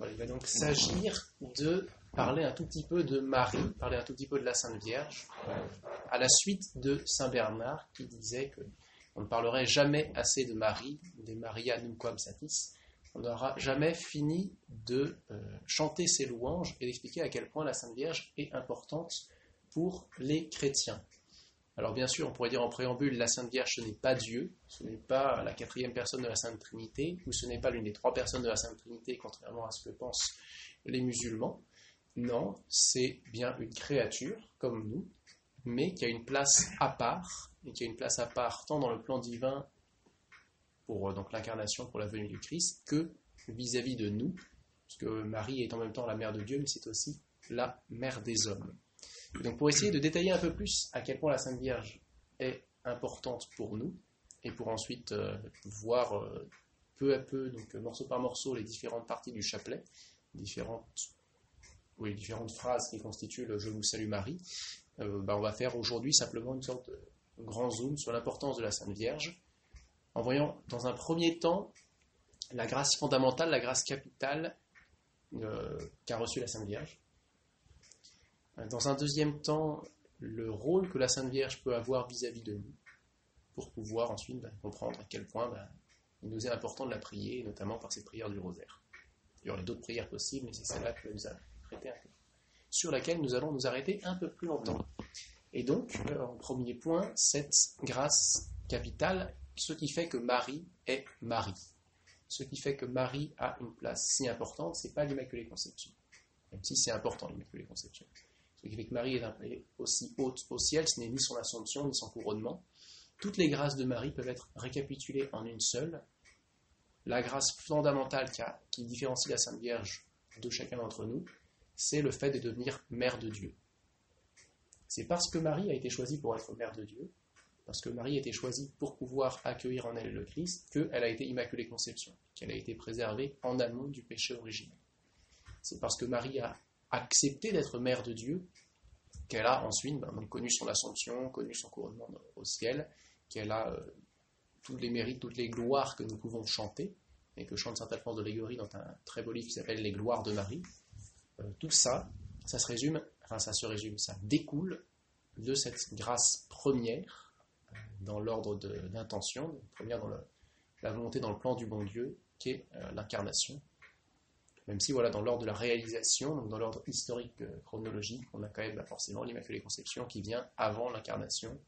il va donc s'agir de parler un tout petit peu de Marie, parler un tout petit peu de la Sainte Vierge, à la suite de Saint Bernard qui disait que on ne parlerait jamais assez de Marie, des Maria nunquam satis. On n'aura jamais fini de euh, chanter ses louanges et d'expliquer à quel point la Sainte Vierge est importante pour les chrétiens. Alors bien sûr, on pourrait dire en préambule, la Sainte Vierge, ce n'est pas Dieu, ce n'est pas la quatrième personne de la Sainte Trinité, ou ce n'est pas l'une des trois personnes de la Sainte Trinité, contrairement à ce que pensent les musulmans. Non, c'est bien une créature, comme nous, mais qui a une place à part, et qui a une place à part tant dans le plan divin pour euh, donc l'incarnation, pour la venue du Christ, que vis-à-vis -vis de nous, puisque Marie est en même temps la mère de Dieu, mais c'est aussi la mère des hommes. Donc pour essayer de détailler un peu plus à quel point la Sainte Vierge est importante pour nous, et pour ensuite euh, voir euh, peu à peu, donc morceau par morceau, les différentes parties du chapelet, différentes, différentes phrases qui constituent le Je vous salue Marie, euh, bah, on va faire aujourd'hui simplement une sorte de grand zoom sur l'importance de la Sainte Vierge, en voyant dans un premier temps la grâce fondamentale, la grâce capitale qu'a reçue la Sainte Vierge, dans un deuxième temps, le rôle que la Sainte Vierge peut avoir vis-à-vis de nous, pour pouvoir ensuite ben, comprendre à quel point ben, il nous est important de la prier, notamment par cette prière du rosaire. Il y aurait d'autres prières possibles, mais c'est celle-là que nous avons traité sur laquelle nous allons nous arrêter un peu plus longtemps. Et donc, euh, en premier point, cette grâce capitale, ce qui fait que Marie est Marie. Ce qui fait que Marie a une place si importante, c'est pas l'Immaculée Conception. Même si c'est important l'Immaculée Conception. Fait que Marie est aussi haute au ciel, ce n'est ni son assomption, ni son couronnement. Toutes les grâces de Marie peuvent être récapitulées en une seule. La grâce fondamentale qui, qui différencie la Sainte Vierge de chacun d'entre nous, c'est le fait de devenir mère de Dieu. C'est parce que Marie a été choisie pour être mère de Dieu, parce que Marie a été choisie pour pouvoir accueillir en elle le Christ, qu'elle a été Immaculée Conception, qu'elle a été préservée en amont du péché originel. C'est parce que Marie a accepté d'être mère de Dieu, qu'elle a ensuite ben, connu son assomption, connu son couronnement au ciel, qu'elle a euh, tous les mérites, toutes les gloires que nous pouvons chanter, et que chante Saint Alphonse de Légorie dans un très beau livre qui s'appelle Les gloires de Marie. Euh, tout ça, ça se résume, enfin ça se résume, ça découle de cette grâce première euh, dans l'ordre d'intention, première dans la volonté, dans le plan du bon Dieu, qui est l'incarnation, même si voilà, dans l'ordre de la réalisation, donc dans l'ordre historique euh, chronologique, on a quand même bah, forcément l'Immaculée Conception qui vient avant l'incarnation.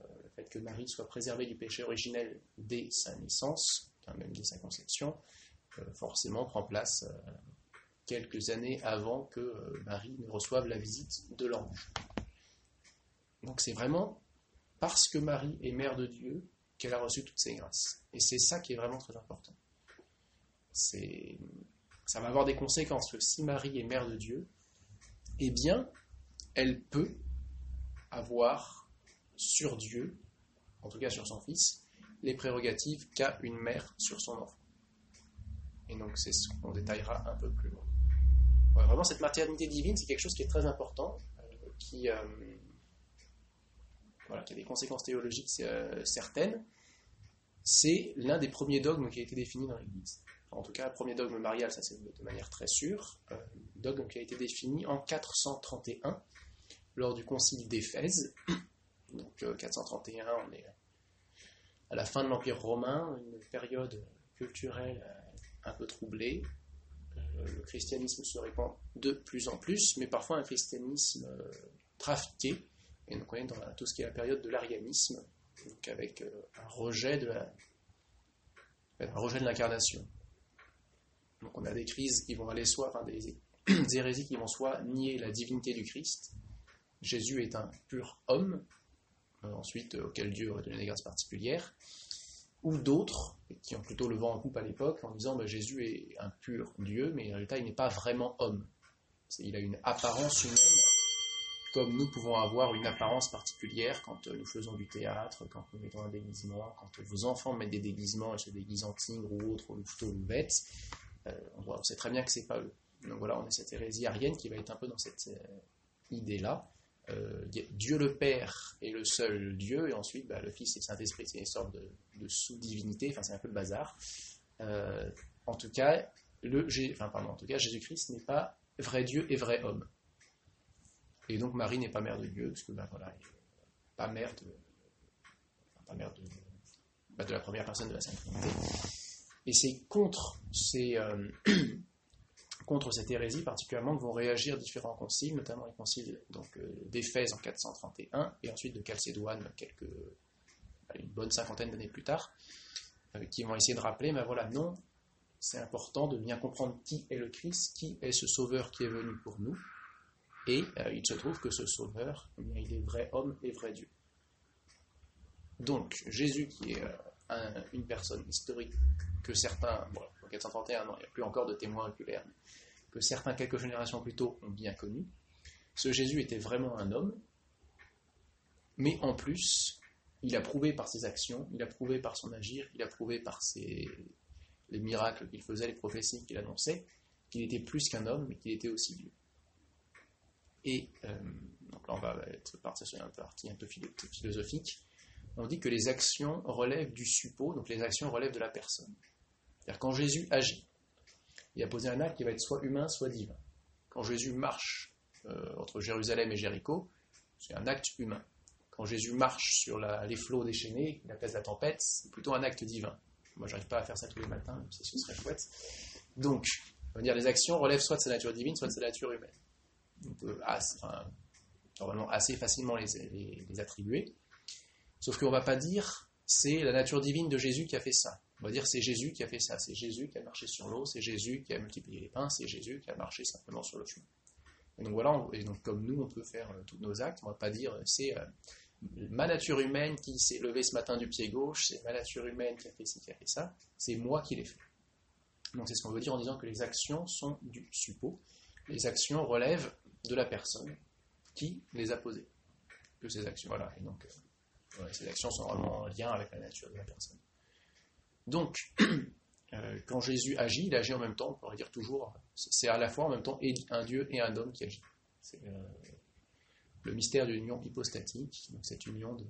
Euh, le fait que Marie soit préservée du péché originel dès sa naissance, même dès sa conception, euh, forcément prend place quelques années avant que Marie ne reçoive la visite de l'ange. Donc c'est vraiment parce que Marie est mère de Dieu qu'elle a reçu toutes ces grâces. Et c'est ça qui est vraiment très important. C'est ça va avoir des conséquences. Si Marie est mère de Dieu, eh bien, elle peut avoir sur Dieu, en tout cas sur son Fils, les prérogatives qu'a une mère sur son enfant. Et donc c'est ce qu'on détaillera un peu plus loin. vraiment, cette maternité divine, c'est quelque chose qui est très important, euh, qui, euh, qui a des conséquences théologiques euh, certaines. C'est l'un des premiers dogmes qui a été défini dans l'Église en tout cas, le premier dogme marial, ça c'est de manière très sûre, euh, dogme qui a été défini en 431 lors du concile d'Éphèse. Donc 431, euh, on est à la fin de l'Empire romain, une période culturelle euh, un peu troublée. le christianisme se répand de plus en plus, mais parfois un christianisme trafiqué. Et donc on est dans tout ce qui est la période de l'arianisme, avec un rejet de la, un rejet de l'incarnation. Donc on a des crises qui vont aller soit, enfin des, hérésies qui vont soit nier la divinité du Christ. Jésus est un pur homme, euh, ensuite euh, auquel Dieu aurait donné des grâces particulières, ou d'autres qui ont plutôt le vent en coupe à l'époque en disant bah, Jésus est un pur Dieu, mais en réalité il n'est pas vraiment homme. Il a une apparence humaine, comme nous pouvons avoir une apparence particulière quand euh, nous faisons du théâtre, quand nous mettons un déguisement, quand vos enfants mettent des déguisements et se déguisent en tigre ou autre, ou plutôt une bête. Euh, on, sait très bien que c'est pas eux. Donc voilà, on a cette hérésie arienne qui va être un peu dans cette euh, idée-là. Euh, Dieu le Père est le seul Dieu, et ensuite bah, le Fils et le Saint-Esprit, c'est une sorte de, sous-divinité, enfin c'est un peu le bazar. en tout cas, le, enfin, pardon, en tout cas, Jésus-Christ n'est pas vrai Dieu et vrai homme. Et donc Marie n'est pas mère de Dieu, parce que ben voilà, pas mère de, pas mère de, bah, de la première personne de la Sainte Trinité. Et c'est euh, contre cette hérésie particulièrement que vont réagir différents conciles, notamment les conciles donc, euh, d'Éphèse en 431 et ensuite de Chalcédoine quelques, une bonne cinquantaine d'années plus tard, euh, qui vont essayer de rappeler, mais voilà, non, c'est important de bien comprendre qui est le Christ, qui est ce Sauveur qui est venu pour nous, et il se trouve que ce Sauveur, eh il est vrai homme et vrai Dieu. Donc, Jésus qui est une personne historique que certains, bon, en 431, non, il n'y a plus encore de témoins oculaires, que certains quelques générations plus tôt ont bien connu. Ce Jésus était vraiment un homme, mais en plus, il a prouvé par ses actions, il a prouvé par son agir, il a prouvé par les miracles qu'il faisait, les prophéties qu'il annonçait, qu'il était plus qu'un homme, mais qu'il était aussi Dieu. Et euh, donc là, on va être parti sur une partie un peu philosophique. On dit que les actions relèvent du suppôt, donc les actions relèvent de la personne. C'est-à-dire quand Jésus agit, il a posé un acte qui va être soit humain, soit divin. Quand Jésus marche euh, entre Jérusalem et Jéricho, c'est un acte humain. Quand Jésus marche sur les flots déchaînés, la place de la tempête, c'est plutôt un acte divin. Moi, j'arrive pas à faire ça tous les matins, même si ce serait chouette. Donc, on va dire les actions relèvent soit de sa nature divine, soit de sa nature humaine. On peut assez, normalement assez facilement les, les attribuer. Sauf qu'on ne va pas dire c'est la nature divine de Jésus qui a fait ça. On va dire c'est Jésus qui a fait ça, c'est Jésus qui a marché sur l'eau, c'est Jésus qui a multiplié les pains, c'est Jésus qui a marché simplement sur le chemin. Et donc voilà, et donc comme nous on peut faire euh, tous nos actes, on va pas dire c'est euh, ma nature humaine qui s'est levée ce matin du pied gauche, c'est ma nature humaine qui a fait ci, qui a fait ça, c'est moi qui l'ai fait. Donc c'est ce qu'on veut dire en disant que les actions sont du suppôt, les actions relèvent de la personne qui les a posées. Que ces actions, voilà, et donc euh, ces actions sont vraiment en lien avec la nature de la personne. Donc, euh, quand Jésus agit, il agit en même temps, on pourrait dire toujours, c'est à la fois en même temps un Dieu et un homme qui agit. C'est euh, le mystère de l'union hypostatique, donc cette union de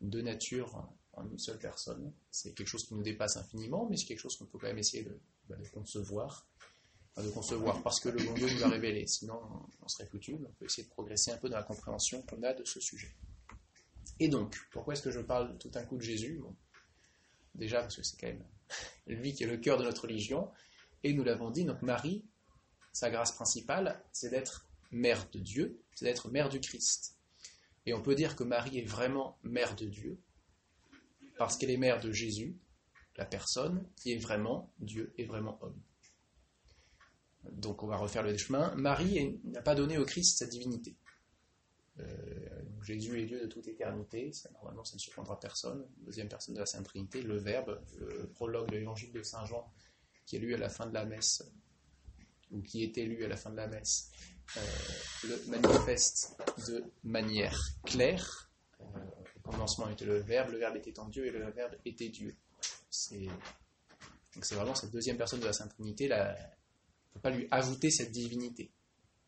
deux natures en une seule personne. C'est quelque chose qui nous dépasse infiniment, mais c'est quelque chose qu'on peut quand même essayer de, bah, concevoir. de concevoir parce que le bon Dieu nous l'a révélé, sinon on serait foutu. On peut essayer de progresser un peu dans la compréhension qu'on a de ce sujet. Et donc, pourquoi est-ce que je parle tout un coup de Jésus? Déjà parce que c'est quand même lui qui est le cœur de notre religion. Et nous l'avons dit, donc Marie, sa grâce principale, c'est d'être mère de Dieu, c'est d'être mère du Christ. Et on peut dire que Marie est vraiment mère de Dieu, parce qu'elle est mère de Jésus, la personne qui est vraiment Dieu et vraiment homme. Donc on va refaire le chemin. Marie n'a pas donné au Christ sa divinité. Euh, Jésus est Dieu de toute éternité, normalement ça ne surprendra personne. Deuxième personne de la Sainte Trinité, le Verbe, le prologue de l'évangile de Saint Jean, qui est lu à la fin de la messe, ou qui était lu à la fin de la messe, euh, le manifeste de manière claire. Euh, au commencement était le Verbe, le Verbe était en Dieu et le Verbe était Dieu. C'est vraiment cette deuxième personne de la Sainte Trinité. On ne peut pas lui ajouter cette divinité.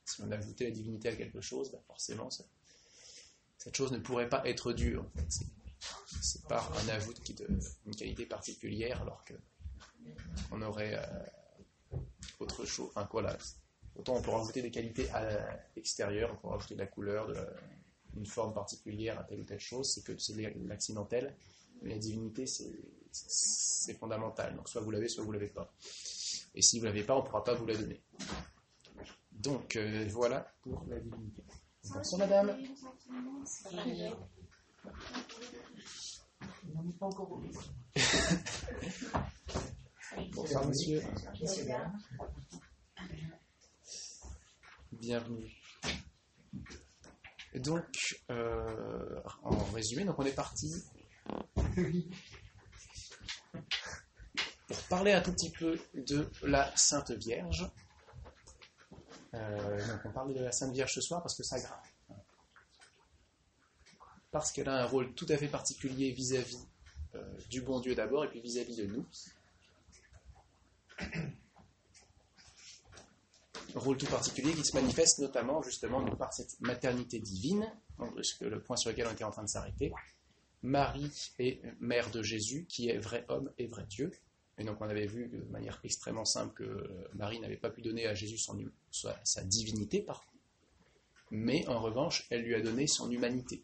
Si on ajoutait la divinité à quelque chose, bah, forcément, ça, cette chose ne pourrait pas être Dieu, en fait. C'est par un ajout d'une qualité particulière, alors que on aurait euh, autre chose. Enfin, quoi, là, autant on peut rajouter des qualités à l'extérieur, on peut rajouter de la couleur, de une forme particulière à telle ou telle chose, c'est que c'est l'accidentel, mais la divinité, c'est fondamental. Donc, soit vous l'avez, soit vous l'avez pas. Et si vous l'avez pas, on ne pourra pas vous la donner. Donc, euh, voilà pour la divinité. Bonsoir, madame. Bonsoir, monsieur. Bienvenue. donc, euh, en résumé, donc on est parti pour parler un tout petit peu de la Sainte Vierge. Euh, donc on parle de la Sainte Vierge ce soir parce que ça grave. Parce qu'elle a un rôle tout à fait particulier vis-à-vis euh, du bon Dieu d'abord et puis vis-à-vis de nous. Rôle tout particulier qui se manifeste notamment justement par cette maternité divine, le point sur lequel on était en train de s'arrêter. Marie est mère de Jésus qui est vrai homme et vrai Dieu. Et donc on avait vu de manière extrêmement simple que Marie n'avait pas pu donner à Jésus son, sa, sa divinité, par. Mais en revanche, elle lui a donné son humanité.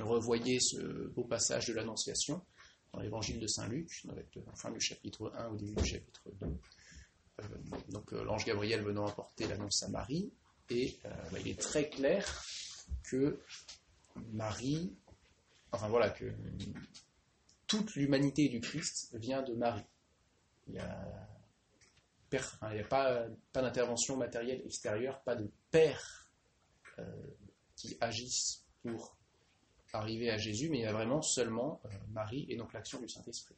Revoyez ce beau passage de l'Annonciation dans l'évangile de Saint Luc, dans la fin du chapitre 1 au début du chapitre 2. Euh, donc euh, l'ange Gabriel venant apporter l'annonce à Marie, et euh, bah, il est très clair que Marie, enfin voilà, que toute l'humanité du Christ vient de Marie. Il n'y a, pas, d'intervention matérielle extérieure, pas de père qui agissent pour arriver à Jésus, mais il y a vraiment seulement Marie et donc l'action du Saint-Esprit.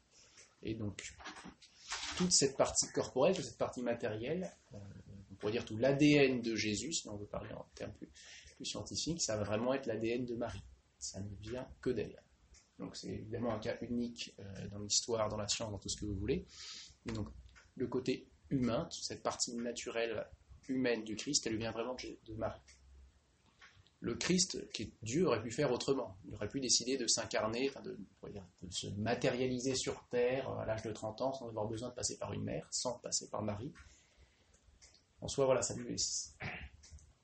Et donc, toute cette partie corporelle, toute cette partie matérielle, euh, on pourrait dire tout l'ADN de Jésus, si on veut parler en termes plus, scientifiques, ça va vraiment être l'ADN de Marie. Ça ne vient que d'elle. Donc c'est évidemment un cas unique euh, dans l'histoire, dans la science, dans tout ce que vous voulez. Et donc le côté humain, cette partie naturelle humaine du Christ, elle vient vraiment de Marie le Christ, qui est Dieu, aurait pu faire autrement. Il aurait pu décider de s'incarner, de, se matérialiser sur terre à l'âge de 30 ans sans avoir besoin de passer par une mère, sans passer par Marie. En soi, voilà, ça lui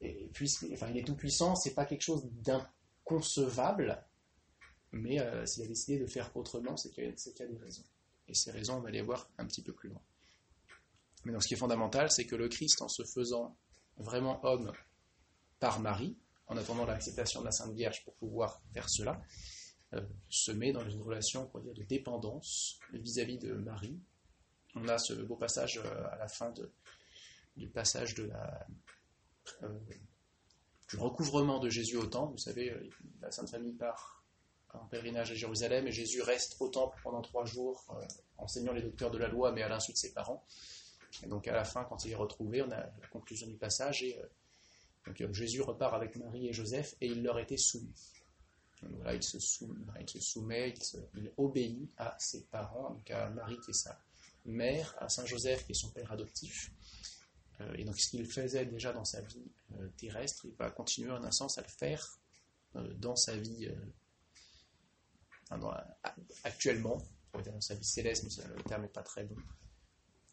et puis, enfin, il est tout puissant, c'est pas quelque chose d'inconcevable, mais euh, s'il a décidé de faire autrement, c'est qu'il y, a des raisons. Et ces raisons, on va les voir un petit peu plus loin. Mais donc, ce qui est fondamental, c'est que le Christ, en se faisant vraiment homme par Marie, en attendant l'acceptation de la Sainte Vierge pour pouvoir faire cela, euh, se met dans une relation dire, de dépendance vis-à-vis de Marie. On a ce beau passage euh, à la fin du passage du recouvrement de Jésus au temple. Vous savez, la Sainte Famille part en pèlerinage à Jérusalem et Jésus reste au temple pendant trois jours, enseignant les docteurs de la loi, mais à l'insu de ses parents. Et donc à la fin, quand il est retrouvé, on a la conclusion du passage et donc euh, Jésus repart avec Marie et Joseph et il leur était soumis. voilà, il se, soumet, il, obéit à ses parents, donc à Marie qui est sa mère, à Saint Joseph qui est son père adoptif. Euh, et donc ce qu'il faisait déjà dans sa vie euh, terrestre, il va continuer en un sens à le faire dans sa vie actuellement, dans sa vie céleste, mais le terme n'est pas très bon.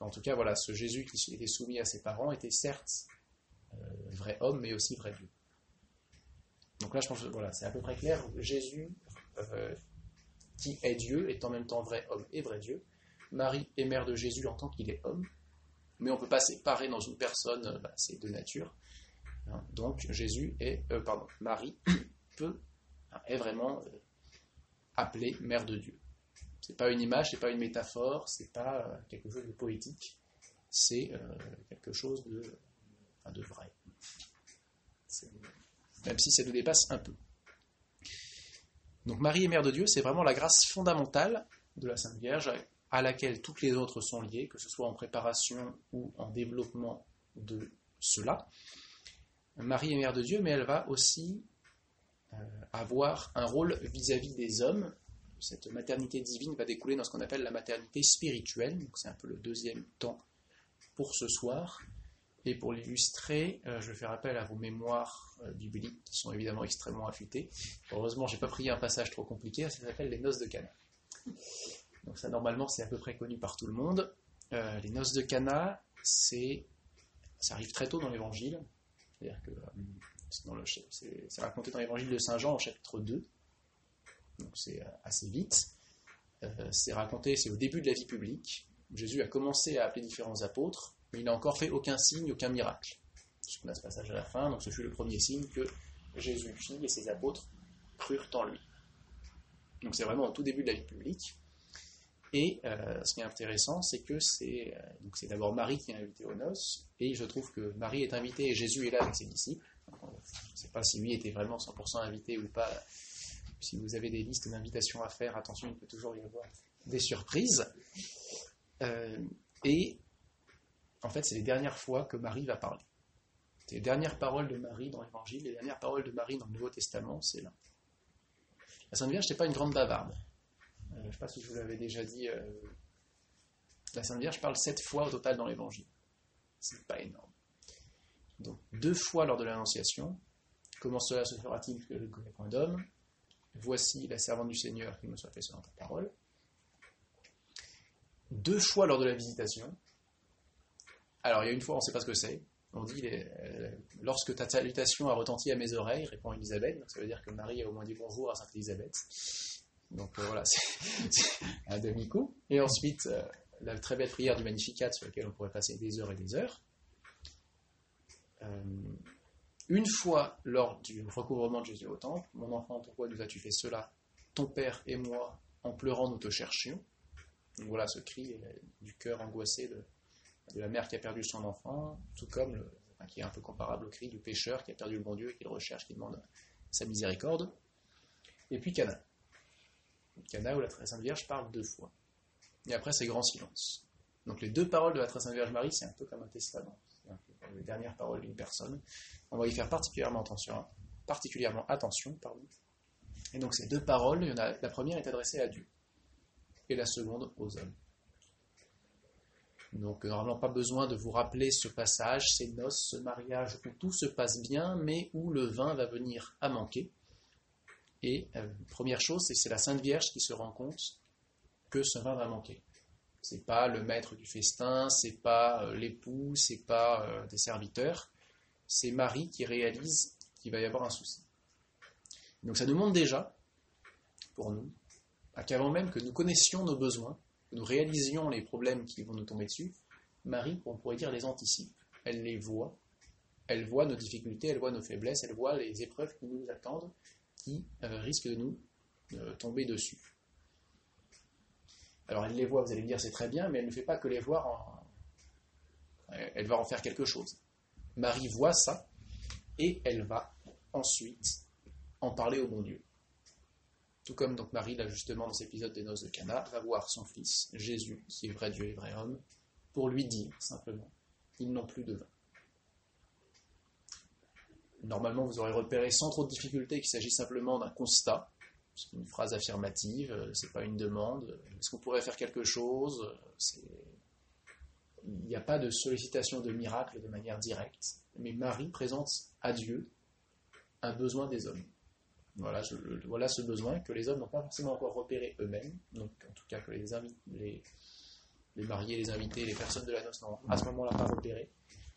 En tout cas, voilà, ce Jésus qui était soumis à ses parents était certes euh, vrai homme, mais aussi vrai Dieu. Donc là, je pense que voilà, c'est à peu près clair. Jésus, euh, qui est Dieu, est en même temps vrai homme et vrai Dieu. Marie est mère de Jésus en tant qu'il est homme, mais on ne peut pas séparer dans une personne euh, bah, ces deux natures. Hein. donc Jésus est, pardon, Marie peut, est vraiment appelée mère de Dieu. C'est pas une image, c'est pas une métaphore, c'est pas quelque chose de poétique, c'est quelque chose de vrai. Même si ça nous dépasse un peu. Donc Marie est Mère de Dieu, c'est vraiment la grâce fondamentale de la Sainte Vierge à laquelle toutes les autres sont liées, que ce soit en préparation ou en développement de cela. Marie est Mère de Dieu, mais elle va aussi euh, avoir un rôle vis-à-vis des hommes. Cette maternité divine va découler dans ce qu'on appelle la maternité spirituelle. c'est un peu le deuxième temps pour ce soir. Et pour l'illustrer, euh, je fais appel à vos mémoires euh, bibliques qui sont évidemment extrêmement affûtées. Heureusement, j'ai pas pris un passage trop compliqué, ça s'appelle les noces de Cana. Donc ça, normalement, c'est à peu près connu par tout le monde. Euh, les noces de Cana, ça arrive très tôt dans l'Évangile. C'est-à-dire que c'est raconté dans l'Évangile de Saint Jean au chapitre 2. Donc c'est assez vite. c'est raconté, c'est au début de la vie publique. Jésus a commencé à appeler différents apôtres mais il n'a encore fait aucun signe, aucun miracle. On a ce passage à la fin, donc ce fut le premier signe que Jésus fit et ses apôtres crurent en lui. Donc c'est vraiment au tout début de la vie publique. Et euh, ce qui est intéressant, c'est que c'est euh, c'est d'abord Marie qui est invitée aux noces, et je trouve que Marie est invitée et Jésus est là avec ses disciples. Je ne sais pas si lui était vraiment 100% invité ou pas. Si vous avez des listes d'invitations à faire, attention, il peut toujours y avoir des surprises. Euh, et en fait, c'est les dernières fois que Marie va parler. les dernières paroles de Marie dans l'Évangile, les dernières paroles de Marie dans le Nouveau Testament, c'est là. La Sainte Vierge, n'est pas une grande bavarde. Euh, je ne sais pas si je vous l'avais déjà dit. Euh, la Sainte Vierge parle sept fois au total dans l'Évangile. C'est pas énorme. Donc, deux fois lors de l'Annonciation. Comment cela se fera-t-il que je connais point d'homme? Voici la servante du Seigneur qui me soit fait selon ta parole. deux fois lors de la visitation. Alors, il y a une fois, on ne sait pas ce que c'est. On dit euh, Lorsque ta salutation a retenti à mes oreilles, répond Élisabeth. ça veut dire que Marie a au moins dit bonjour à Sainte Élisabeth. Donc euh, voilà, c'est un demi-coup. Et ensuite, euh, la très belle prière du Magnificat sur laquelle on pourrait passer des heures et des heures. Une fois lors du recouvrement de Jésus au temple, mon enfant, pourquoi nous as-tu fait cela? Ton père et moi, en pleurant, nous te cherchions. Donc voilà ce cri du cœur angoissé de, de la mère qui a perdu son enfant, tout comme, le, qui est un peu comparable au cri du pécheur qui a perdu le bon Dieu et qui le recherche, qui demande sa miséricorde. Et puis Cana. Cana où la Très Sainte Vierge parle deux fois. Et après, c'est grand silence. Donc les deux paroles de la Très Sainte Vierge Marie, c'est un peu comme un testament. Les dernières paroles d'une personne. On va y faire particulièrement attention. Particulièrement attention pardon. Et donc ces deux paroles, la première est adressée à Dieu et la seconde aux hommes. Donc normalement pas besoin de vous rappeler ce passage, ces noces, ce mariage où tout se passe bien, mais où le vin va venir à manquer. Et euh, première chose, c'est la Sainte Vierge qui se rend compte que ce vin va manquer. C'est pas le maître du festin, c'est pas euh, l'époux, c'est pas euh, des serviteurs, c'est Marie qui réalise qu'il va y avoir un souci. Donc ça nous montre déjà, pour nous, qu'avant même que nous connaissions nos besoins, nous réalisions les problèmes qui vont nous tomber dessus, Marie, on pourrait dire, les anticipe. Elle les voit. Elle voit nos difficultés, elle voit nos faiblesses, elle voit les épreuves qui nous attendent, qui euh, risquent de nous tomber dessus. Alors elle les voit, vous allez me dire, c'est très bien, mais elle ne fait pas que les voir, elle va en faire quelque chose. Marie voit ça, et elle va ensuite en parler au bon Dieu. Tout comme donc Marie, là justement dans cet épisode des noces de Cana, va voir son fils, Jésus, qui est vrai Dieu et vrai homme, pour lui dire simplement, ils n'ont plus de vin. Normalement, vous aurez repéré sans trop de difficulté qu'il s'agit simplement d'un constat, c'est une phrase affirmative, euh, c'est pas une demande. Est-ce qu'on pourrait faire quelque chose? Il n'y a pas de sollicitation de miracle de manière directe, mais Marie présente à Dieu un besoin des hommes. Voilà, ce besoin que les hommes n'ont pas forcément encore repéré eux-mêmes, donc en tout cas que les, les, les, mariés, les invités, les personnes de la noce n'ont à ce moment-là pas repéré.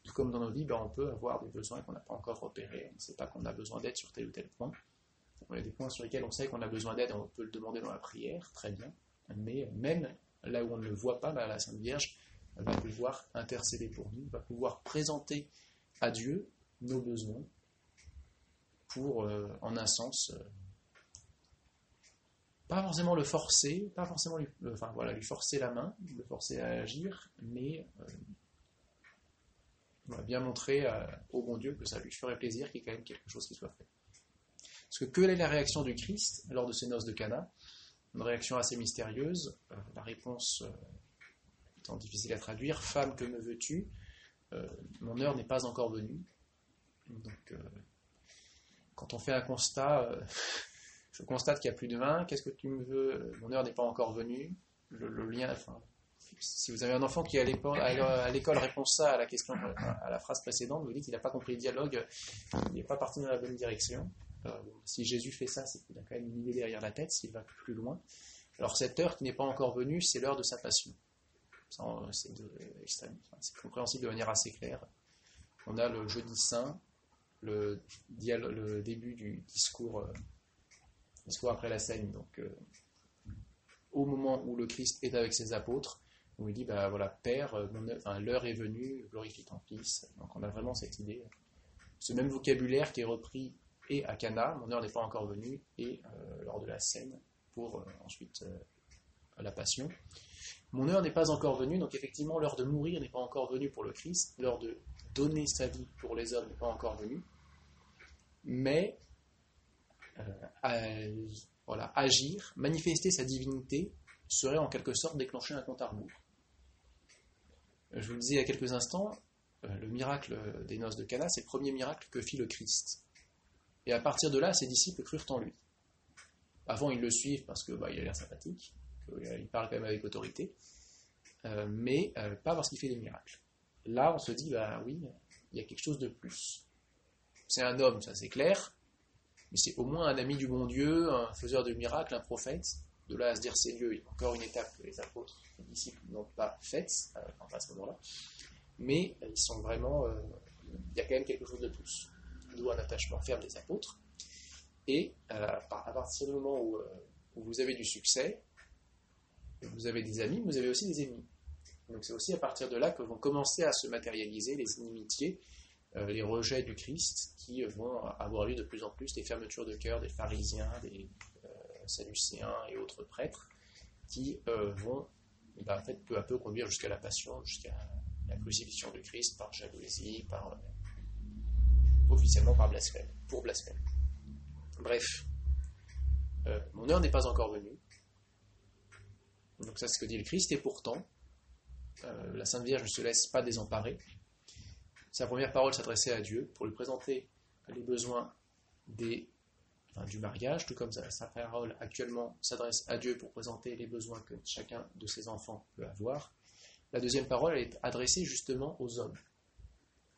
Tout comme dans nos vies, ben, on peut avoir des besoins qu'on n'a pas encore repérés. On ne sait pas qu'on a besoin d'aide sur tel ou tel point. Y a des points sur lesquels on sait qu'on a besoin d'aide, on peut le demander dans la prière, très bien. Mais même là où on ne le voit pas, ben, la Sainte Vierge va pouvoir intercéder pour nous, va pouvoir présenter à Dieu nos besoins, pour, euh, en un sens, euh, pas forcément le forcer, pas forcément lui, enfin, voilà, lui forcer la main, le forcer à agir, mais euh, bien montrer au bon Dieu que ça lui ferait plaisir qu'il y ait quand même quelque chose qui soit fait. Parce que quelle est la réaction du Christ lors de ces noces de Cana? Une réaction assez mystérieuse. la réponse étant difficile à traduire. Femme, que me veux-tu? Mon heure n'est pas encore venue. Donc, quand on fait un constat, euh, je constate qu'il n'y a plus de vin, qu'est-ce que tu me veux? Mon heure n'est pas encore venue. Le, lien, enfin, si vous avez un enfant qui à l'école répond ça à la question, à la phrase précédente, vous dites qu'il n'a pas compris le dialogue, il n'est pas parti dans la bonne direction. Euh, si Jésus fait ça, c'est qu'il a quand même une idée derrière la tête, s'il va plus loin. Alors cette heure qui n'est pas encore venue, c'est l'heure de sa passion. C'est compréhensible de manière assez claire. On a le jeudi saint, le, début du discours, euh, discours après la scène. Donc, euh, au moment où le Christ est avec ses apôtres, où il dit bah voilà Père, l'heure est venue, glorifie ton Fils. Donc on a vraiment cette idée, ce même vocabulaire qui est repris et à Cana, mon heure n'est pas encore venue, et lors de la scène pour ensuite la Passion. Mon heure n'est pas encore venue, donc effectivement l'heure de mourir n'est pas encore venue pour le Christ, l'heure de donner sa vie pour les hommes n'est pas encore venue mais euh, voilà, agir, manifester sa divinité, serait en quelque sorte déclencher un compte à rebours. Je vous le disais il y a quelques instants, euh, le miracle des noces de Cana, c'est le premier miracle que fit le Christ. Et à partir de là, ses disciples crurent en lui. Avant, ils le suivent parce que bah, a l'air sympathique, qu'il parle quand même avec autorité, euh, mais pas parce qu'il fait des miracles. Là, on se dit, bah oui, il y a quelque chose de plus c'est un homme, ça c'est clair, mais c'est au moins un ami du bon Dieu, un faiseur de miracles, un prophète. De là à se dire c'est Dieu, il y a encore une étape que les apôtres, les disciples n'ont pas faite à ce moment-là. Mais ils sont vraiment. il y a quand même quelque chose de plus. D'où un attachement ferme des apôtres. Et à partir du moment où, où vous avez du succès, vous avez des amis, vous avez aussi des ennemis. Donc c'est aussi à partir de là que vont commencer à se matérialiser les inimitiés, euh, les rejets du Christ, qui vont avoir lieu de plus en plus, des fermetures de cœur des pharisiens, des euh, sadducéens et autres prêtres, qui euh, vont bah, en fait, peu à peu conduire jusqu'à la passion, jusqu'à la crucifixion du Christ par jalousie, par officiellement par blasphème, pour blasphème. Bref, mon heure n'est pas encore venue. Donc ça c'est ce que dit le Christ, et pourtant, euh, la Sainte Vierge ne se laisse pas désemparer. Sa première parole s'adressait à Dieu pour lui présenter les besoins du mariage, tout comme sa, parole actuellement s'adresse à Dieu pour présenter les besoins que chacun de ses enfants peut avoir. La deuxième parole est adressée justement aux hommes.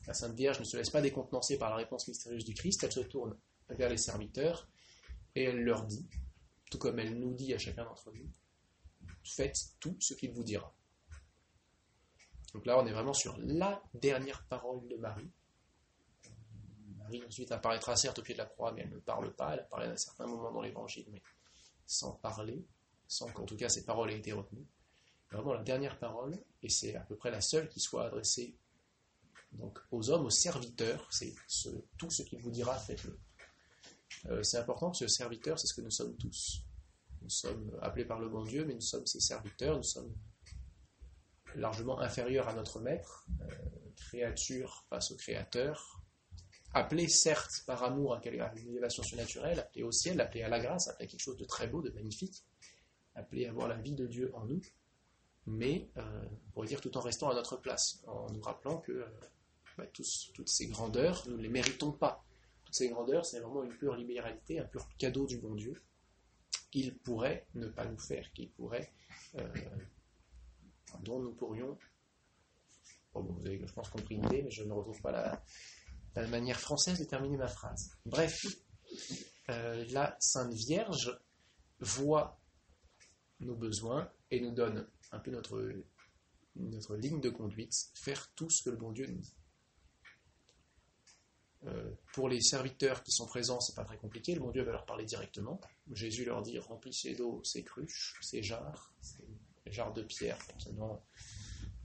La Sainte Vierge ne se laisse pas décontenancer par la réponse mystérieuse du Christ, elle se tourne vers les serviteurs et elle leur dit, tout comme elle nous dit à chacun d'entre nous, faites tout ce qu'il vous dira. Donc là, on est vraiment sur la dernière parole de Marie. Marie ensuite apparaîtra certes au pied de la croix, mais elle ne parle pas. Elle apparaît à un certain moment dans l'évangile, mais sans parler, sans qu'en tout cas ses paroles aient été retenues. Vraiment la dernière parole, et c'est à peu près la seule qui soit adressée donc, aux hommes, aux serviteurs. C'est tout ce qu'il vous dira, faites-le. Euh, c'est important que ce serviteur, c'est ce que nous sommes tous. Nous sommes appelés par le bon Dieu, mais nous sommes ses serviteurs, nous sommes largement inférieurs à notre maître, euh, créature face au créateur, appelé certes par amour à une élévation surnaturelle, appelé au ciel, appelé à la grâce, appelé à quelque chose de très beau, de magnifique, appelé à voir la vie de Dieu en nous, mais euh, on pourrait dire tout en restant à notre place, en nous rappelant que toutes ces grandeurs, nous ne les méritons pas. Toutes ces grandeurs, c'est vraiment une pure libéralité, un pur cadeau du bon Dieu qu'il pourrait ne pas nous faire, qu'il pourrait, euh, dont nous pourrions, vous avez, je pense, compris l'idée, mais je ne retrouve pas la, manière française de terminer ma phrase. Bref, euh, la Sainte Vierge voit nos besoins et nous donne un peu notre, notre ligne de conduite, faire tout ce que le bon Dieu nous dit. Euh, pour les serviteurs qui sont présents, c'est pas très compliqué. Le bon Dieu va leur parler directement. Jésus leur dit remplissez d'eau ces cruches, ces jarres, ces jarres de pierre, forcément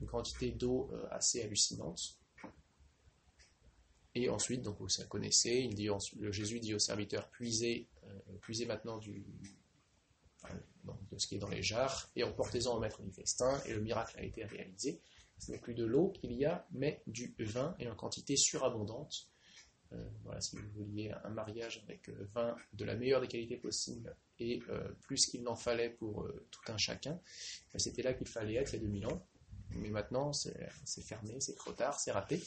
une quantité d'eau euh, assez hallucinante. Et ensuite, donc vous ça connaissez, le Jésus dit aux serviteurs puisez, euh, puisez maintenant du, de ce qui est dans les jarres et emportez-en au maître du festin. Et le miracle a été réalisé. Ce n'est plus de l'eau qu'il y a, mais du vin et en quantité surabondante voilà, si vous vouliez un mariage avec euh, vin de la meilleure des qualités possibles et euh, plus qu'il n'en fallait pour tout un chacun, ben, c'était là qu'il fallait être il y a 2000 ans. Mais maintenant, c'est fermé, c'est trop tard, c'est raté.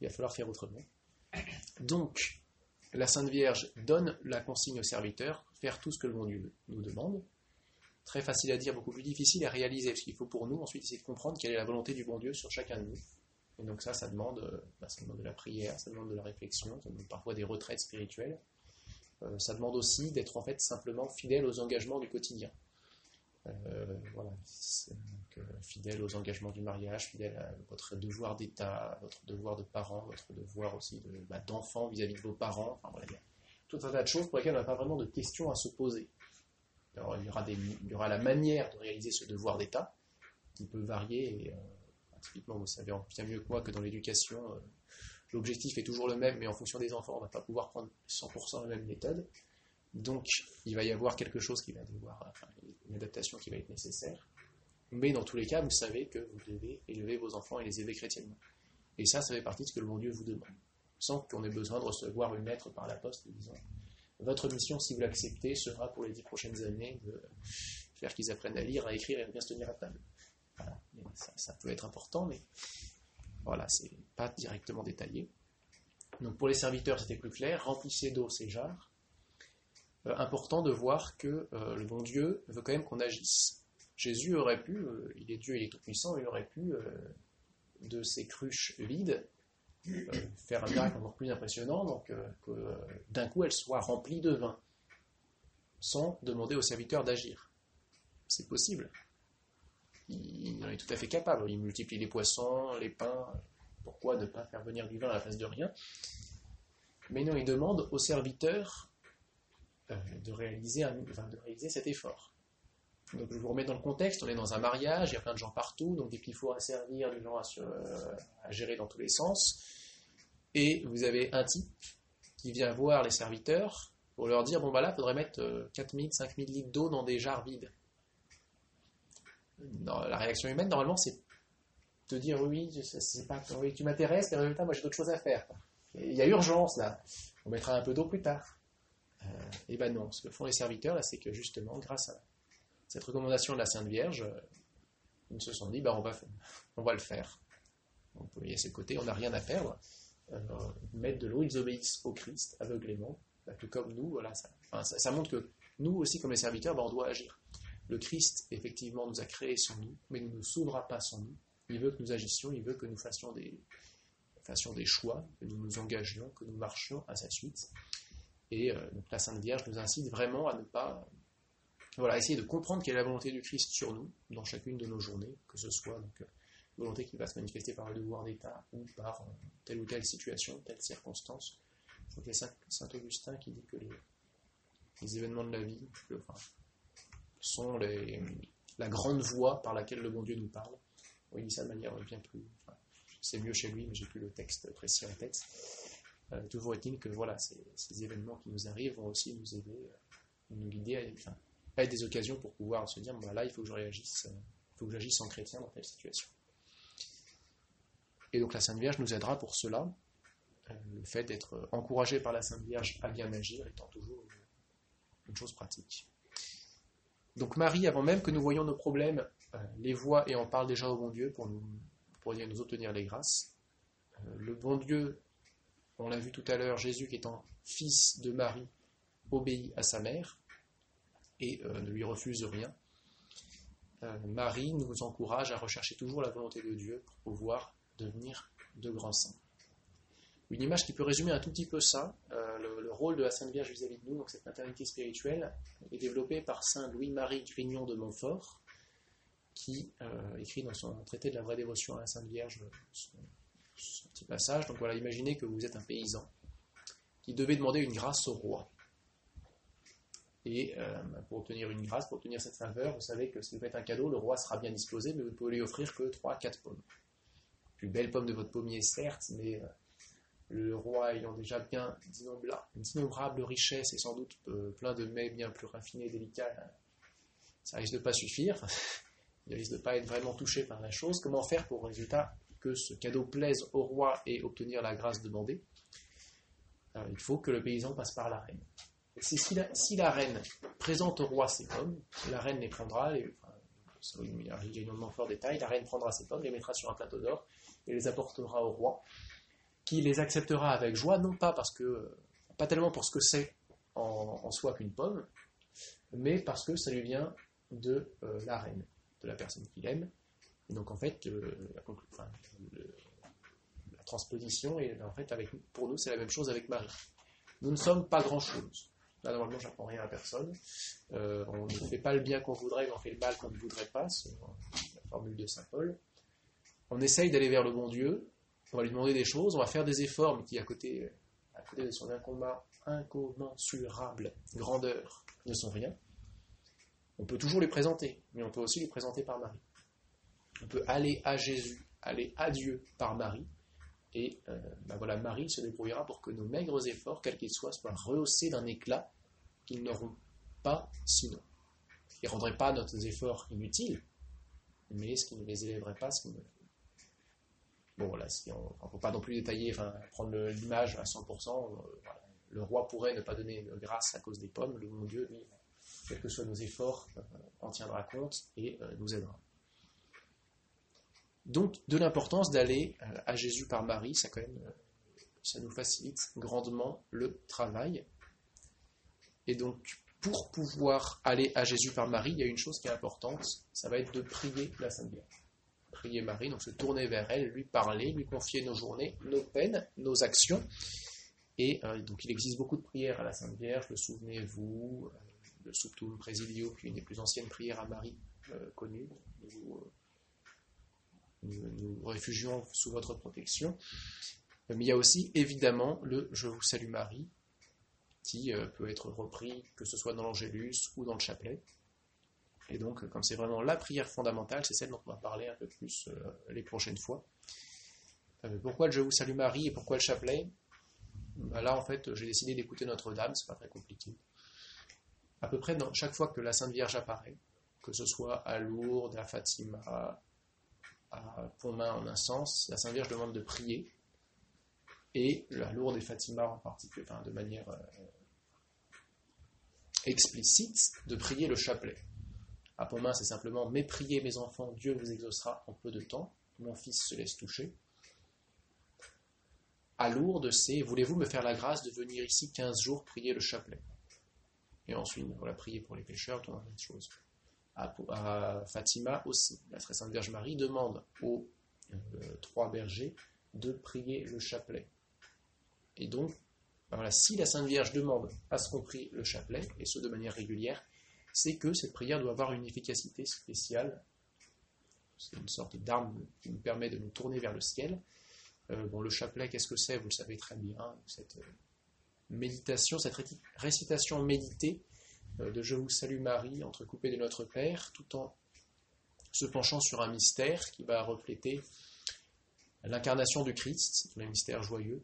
Il va falloir faire autrement. Donc, la Sainte Vierge donne la consigne au serviteur, faire tout ce que le bon Dieu nous demande. Très facile à dire, beaucoup plus difficile à réaliser, parce qu'il faut pour nous ensuite essayer de comprendre quelle est la volonté du bon Dieu sur chacun de nous. Et donc ça, ça demande, euh, ça demande de la prière, ça demande de la réflexion, ça demande parfois des retraites spirituelles. Euh, ça demande aussi d'être en fait simplement fidèle aux engagements du quotidien. Euh, voilà, fidèle aux engagements du mariage, fidèle à votre devoir d'État, votre devoir de parent, votre devoir aussi bah, d'enfant vis-à-vis de vos parents. Enfin voilà, tout un tas de choses pour lesquelles on n'a pas vraiment de questions à se poser. Alors, il, y aura il y aura la manière de réaliser ce devoir d'État qui peut varier et, typiquement, vous savez bien mieux que moi que dans l'éducation, euh, l'objectif est toujours le même, mais en fonction des enfants, on ne va pas pouvoir prendre 100% la même méthode. Donc, il va y avoir quelque chose qui va devoir, enfin, une adaptation qui va être nécessaire. Mais dans tous les cas, vous savez que vous devez élever vos enfants et les élever chrétiennement. Et ça, ça fait partie de ce que le bon Dieu vous demande. Sans qu'on ait besoin de recevoir une lettre par la poste disant Votre mission, si vous l'acceptez, sera pour les dix prochaines années de faire qu'ils apprennent à lire, à écrire et à bien se tenir à table ça, peut être important, mais voilà, c'est pas directement détaillé. Donc pour les serviteurs, c'était plus clair. Remplissez d'eau ces jarres. Euh, important de voir que euh, le bon Dieu veut quand même qu'on agisse. Jésus aurait pu, euh, il est Dieu, il est tout-puissant, il aurait pu, de ces cruches vides, faire un miracle encore plus impressionnant, donc que d'un coup elles soient remplies de vin, sans demander aux serviteurs d'agir. c'est possible. Il, en est tout à fait capable. Il multiplie les poissons, les pains. Pourquoi ne pas faire venir du vin à la place de rien? Mais non, il demande aux serviteurs euh, de, réaliser cet effort. Donc je vous remets dans le contexte, on est dans un mariage, il y a plein de gens partout, donc des petits fours à servir, des gens euh, à, gérer dans tous les sens. Et vous avez un type qui vient voir les serviteurs pour leur dire, bon bah là, il faudrait mettre 4000, 5000 litres d'eau dans des jarres vides. La réaction humaine, normalement, c'est te dire, oui, c'est pas, tu m'intéresses, mais en moi j'ai d'autres choses à faire. il y a urgence là, on mettra un peu d'eau plus tard. Euh, et ben non, ce que font les serviteurs là, c'est que justement, grâce à cette recommandation de la Sainte Vierge, euh, ils se sont dit, bah, on, va, le faire. On peut y ses côtés, on n'a rien à perdre. Euh, mettre de l'eau, ils obéissent au Christ aveuglément, bah, que comme nous, ça, montre que nous aussi, comme les serviteurs, bah, on doit agir. Le Christ, effectivement, nous a créés sans nous, mais il ne nous sauvera pas sans nous. Il veut que nous agissions, il veut que nous fassions des, fassions des choix, que nous nous engagions, que nous marchions à sa suite. Et euh, donc la Sainte Vierge nous incite vraiment à ne pas voilà, essayer de comprendre quelle est la volonté du Christ sur nous, dans chacune de nos journées, que ce soit donc, euh, volonté qui va se manifester par le devoir d'État ou par euh, telle ou telle situation, telle circonstance. Je crois qu'il y Saint Augustin qui dit que les, événements de la vie sont la grande voie par laquelle le bon Dieu nous parle. il dit ça de manière bien plus. c'est mieux chez lui, mais j'ai plus le texte précis en tête. Euh, toujours est-il que voilà, ces, événements qui nous arrivent vont aussi nous aider, nous guider à, enfin, des occasions pour pouvoir se dire, là, il faut que je réagisse, euh, il faut que j'agisse en chrétien dans telle situation. Et donc la Sainte Vierge nous aidera pour cela. Euh, le fait d'être encouragé par la Sainte Vierge à bien agir étant toujours une chose pratique. Donc Marie, avant même que nous voyions nos problèmes, euh, les voit et en parle déjà au bon Dieu pour nous, nous obtenir les grâces. le bon Dieu, on l'a vu tout à l'heure, Jésus qui étant fils de Marie, obéit à sa mère et euh, ne lui refuse rien. Euh, Marie nous encourage à rechercher toujours la volonté de Dieu pour pouvoir devenir de grands saints. Une image qui peut résumer un tout petit peu ça, euh, rôle de la Sainte Vierge vis-à-vis de nous, donc cette maternité spirituelle, est développé par Saint Louis-Marie Grignon de Montfort, qui écrit dans son traité de la vraie dévotion à la Sainte Vierge ce, petit passage. Donc voilà, imaginez que vous êtes un paysan qui devait demander une grâce au roi. Et euh, pour obtenir une grâce, pour obtenir cette faveur, vous savez que si vous faites un cadeau, le roi sera bien disposé, mais vous ne pouvez lui offrir que 3-4 pommes. Plus belle pomme de votre pommier, certes, mais euh, le roi ayant déjà bien d'innombrables richesses et sans doute euh, plein de mets bien plus raffinés et délicats, ça risque de pas suffire. Il risque de pas être vraiment touché par la chose. Comment faire pour, résultat, que ce cadeau plaise au roi et obtenir la grâce demandée? Il faut que le paysan passe par la reine si la, reine présente au roi ses pommes, la reine les prendra, et, enfin, il y a un fort détail, la reine prendra ses pommes, les mettra sur un plateau d'or et les apportera au roi, qui les acceptera avec joie, non pas parce que, pas tellement pour ce que c'est en, soi qu'une pomme, mais parce que ça lui vient de euh, la reine, de la personne qu'il aime. Et donc en fait, euh, la, transposition est en fait avec pour nous c'est la même chose avec Marie. Nous ne sommes pas grand chose. Là, normalement, j'apprends rien à personne. Euh, on ne fait pas le bien qu'on voudrait, mais on fait le mal qu'on ne voudrait pas. C'est la formule de saint Paul. On essaye d'aller vers le bon Dieu. On va lui demander des choses. On va faire des efforts, mais qui, à côté, de son incommensurable grandeur, ne sont rien. On peut toujours les présenter, mais on peut aussi les présenter par Marie. On peut aller à Jésus, aller à Dieu par Marie, et euh, ben voilà, Marie se débrouillera pour que nos maigres efforts, quels qu'ils soient, soient rehaussés d'un éclat qu'ils n'auront pas sinon. Ils ne rendraient pas nos efforts inutiles, mais ce qui ne les élèverait pas. Bon voilà, on ne peut pas non plus détailler, prendre l'image à 100%. Euh, le roi pourrait ne pas donner grâce à cause des pommes, le bon Dieu, lui, quels que soient nos efforts, euh, en tiendra compte et nous aidera. Donc, de l'importance d'aller euh, à Jésus par Marie, ça, quand même, euh, ça nous facilite grandement le travail. Et donc, pour pouvoir aller à Jésus par Marie, il y a une chose qui est importante, ça va être de prier la Sainte Vierge. Prier Marie, donc se tourner vers elle, lui parler, lui confier nos journées, nos peines, nos actions. Et euh, donc il existe beaucoup de prières à la Sainte Vierge, le souvenez-vous, le Subtum Presilio, qui est une des plus anciennes prières à Marie connues. Nous, nous, réfugions sous votre protection. Mais il y a aussi évidemment le Je vous salue Marie, qui peut être repris que ce soit dans l'Angélus ou dans le chapelet. Et donc, comme c'est vraiment la prière fondamentale, c'est celle dont on va parler un peu plus les prochaines fois. pourquoi le Je vous salue Marie et pourquoi le chapelet? Bah là, en fait, j'ai décidé d'écouter Notre-Dame, c'est pas très compliqué. À peu près chaque fois que la Sainte Vierge apparaît, que ce soit à Lourdes, à Fatima, à Pontmain en un sens, la Sainte Vierge demande de prier, et à Lourdes et Fatima en particulier, de manière euh, explicite, de prier le chapelet. À Pontmain, c'est simplement Mais priez mes enfants, Dieu vous exaucera en peu de temps, mon fils se laisse toucher à Lourdes, c'est Voulez-vous me faire la grâce de venir ici 15 jours prier le chapelet? Et ensuite, voilà, prier pour les pécheurs, tout un tas de choses. À, Fatima aussi, la très Sainte Vierge Marie demande aux euh, trois bergers de prier le chapelet. Et donc, ben voilà, si la Sainte Vierge demande à ce qu'on prie le chapelet, et ce de manière régulière, c'est que cette prière doit avoir une efficacité spéciale. C'est une sorte d'arme qui nous permet de nous tourner vers le ciel. Euh, le chapelet, qu'est-ce que c'est? Vous le savez très bien. Cette euh, méditation, cette récitation méditée euh, de Je vous salue Marie, entrecoupée de notre Père, tout en se penchant sur un mystère qui va refléter l'incarnation du Christ, un mystère joyeux.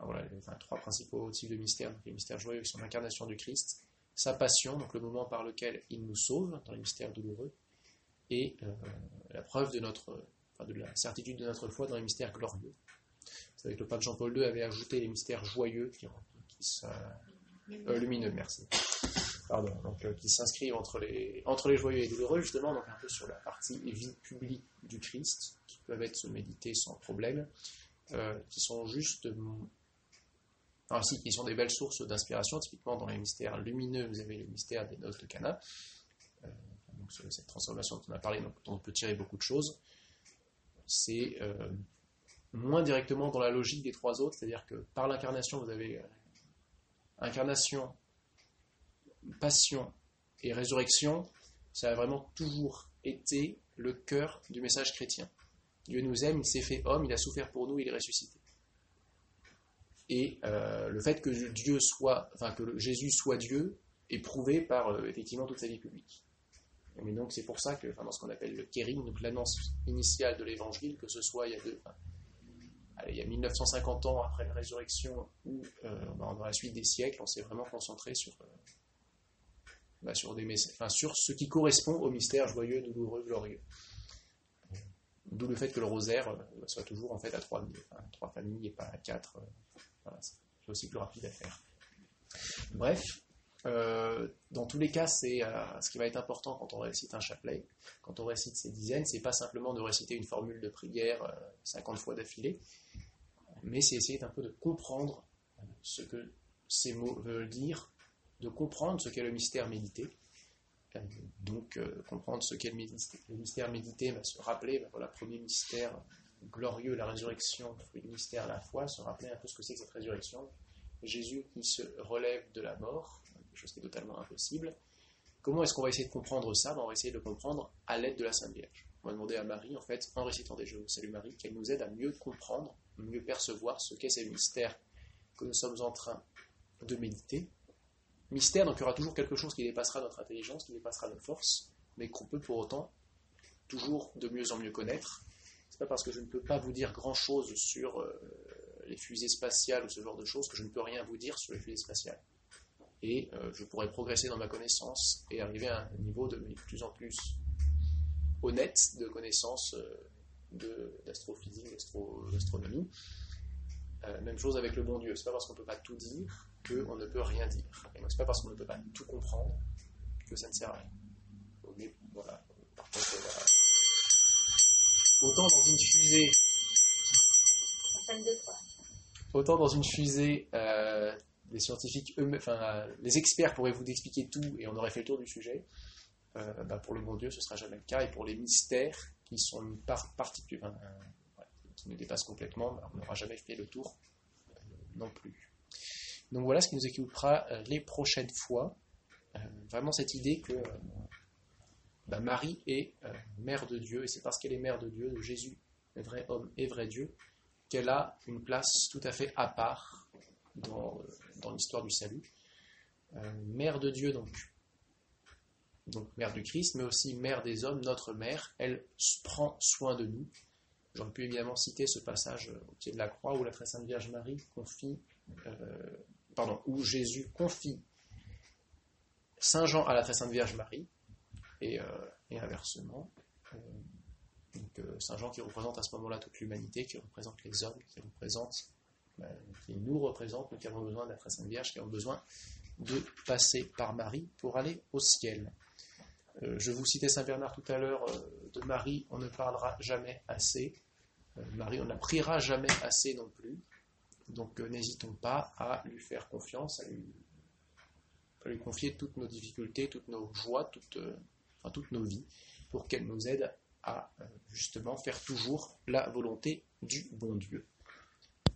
voilà, enfin, trois principaux types de mystères. les mystères joyeux sont l'incarnation du Christ, sa passion, donc le moment par lequel il nous sauve dans les mystères douloureux, et la preuve de notre de la certitude de notre foi dans les mystères glorieux. Vous savez que le pape Jean-Paul II avait ajouté les mystères joyeux qui, qui euh, lumineux, merci. Pardon, donc euh, qui s'inscrivent entre les, entre les joyeux et douloureux, justement, donc un peu sur la partie vie publique du Christ, qui peuvent être médités sans problème, euh, qui sont juste ainsi qui sont des belles sources d'inspiration. Typiquement, dans les mystères lumineux, vous avez les mystères des noces de Cana. donc, cette transformation dont on a parlé, donc, on peut tirer beaucoup de choses c'est euh, moins directement dans la logique des trois autres, c'est-à-dire que par l'incarnation, vous avez euh, incarnation, passion et résurrection, ça a vraiment toujours été le cœur du message chrétien. Dieu nous aime, il s'est fait homme, il a souffert pour nous, il est ressuscité. Et euh, le fait que Dieu soit, enfin que Jésus soit Dieu est prouvé par effectivement toute sa vie publique. Mais donc c'est pour ça que dans ce qu'on appelle le kérim, donc l'annonce initiale de l'évangile, que ce soit il y a deux, il y a 1950 ans après la résurrection ou euh, dans la suite des siècles, on s'est vraiment concentré sur, euh, bah, sur, des enfin, sur ce qui correspond au mystère joyeux, douloureux, glorieux. D'où le fait que le rosaire euh, soit toujours en fait à trois, trois familles et pas à quatre. C'est aussi plus rapide à faire. Bref, euh, dans tous les cas, c'est euh, ce qui va être important quand on récite un chapelet, quand on récite ces dizaines, c'est pas simplement de réciter une formule de prière 50 euh, fois d'affilée, mais c'est essayer un peu de comprendre ce que ces mots veulent dire, de comprendre ce qu'est le mystère médité. Donc, comprendre ce qu'est le, mystère médité, va se rappeler, bah, voilà, premier mystère glorieux, la résurrection, le mystère, la foi, se rappeler un peu ce que c'est que cette résurrection. Jésus qui se relève de la mort, chose qui est totalement impossible. Comment est-ce qu'on va essayer de comprendre ça? Ben, On va essayer de le comprendre à l'aide de la Sainte Vierge. On va demander à Marie, en fait, en récitant des jeux Salut Marie, qu'elle nous aide à mieux comprendre, mieux percevoir ce qu'est ces mystères que nous sommes en train de méditer. Mystère, donc il y aura toujours quelque chose qui dépassera notre intelligence, qui dépassera notre force, mais qu'on peut pour autant toujours de mieux en mieux connaître. C'est pas parce que je ne peux pas vous dire grand chose sur euh, les fusées spatiales ou ce genre de choses que je ne peux rien vous dire sur les fusées spatiales et euh, je pourrais progresser dans ma connaissance et arriver à un niveau de plus en plus honnête de connaissance euh, d'astrophysique, d'astronomie. Même chose avec le bon Dieu. C'est pas parce qu'on ne peut pas tout dire qu'on ne peut rien dire. Et donc c'est pas parce qu'on ne peut pas tout comprendre que ça ne sert à rien. voilà. Autant dans une fusée. Autant dans une fusée les scientifiques eux enfin, les experts pourraient vous expliquer tout et on aurait fait le tour du sujet. Euh, bah, pour le bon Dieu, ce sera jamais le cas. Et pour les mystères qui sont une part particulière, qui nous dépassent complètement, bah, on n'aura jamais fait le tour euh, non plus. Donc voilà ce qui nous occupera les prochaines fois. vraiment cette idée que bah, Marie est mère de Dieu, et c'est parce qu'elle est mère de Dieu, de Jésus, vrai homme et vrai Dieu, qu'elle a une place tout à fait à part dans, l'histoire du salut. mère de Dieu, donc donc mère du Christ, mais aussi mère des hommes, notre mère, elle prend soin de nous. J'aurais pu évidemment citer ce passage euh, au pied de la croix où la très sainte Vierge Marie confie, euh, pardon, où Jésus confie Saint Jean à la très sainte Vierge Marie, et, euh, inversement. Saint Jean qui représente à ce moment-là toute l'humanité, qui représente les hommes, qui représente, qui nous représente, nous qui avons besoin de la sainte Vierge, qui avons besoin de passer par Marie pour aller au ciel. Euh, je vous citais Saint Bernard tout à l'heure, euh, de Marie, on ne parlera jamais assez. Euh, Marie, on ne priera jamais assez non plus. Donc n'hésitons pas à lui faire confiance, à lui, confier toutes nos difficultés, toutes nos joies, toutes, toutes nos vies, pour qu'elle nous aide à justement faire toujours la volonté du bon Dieu.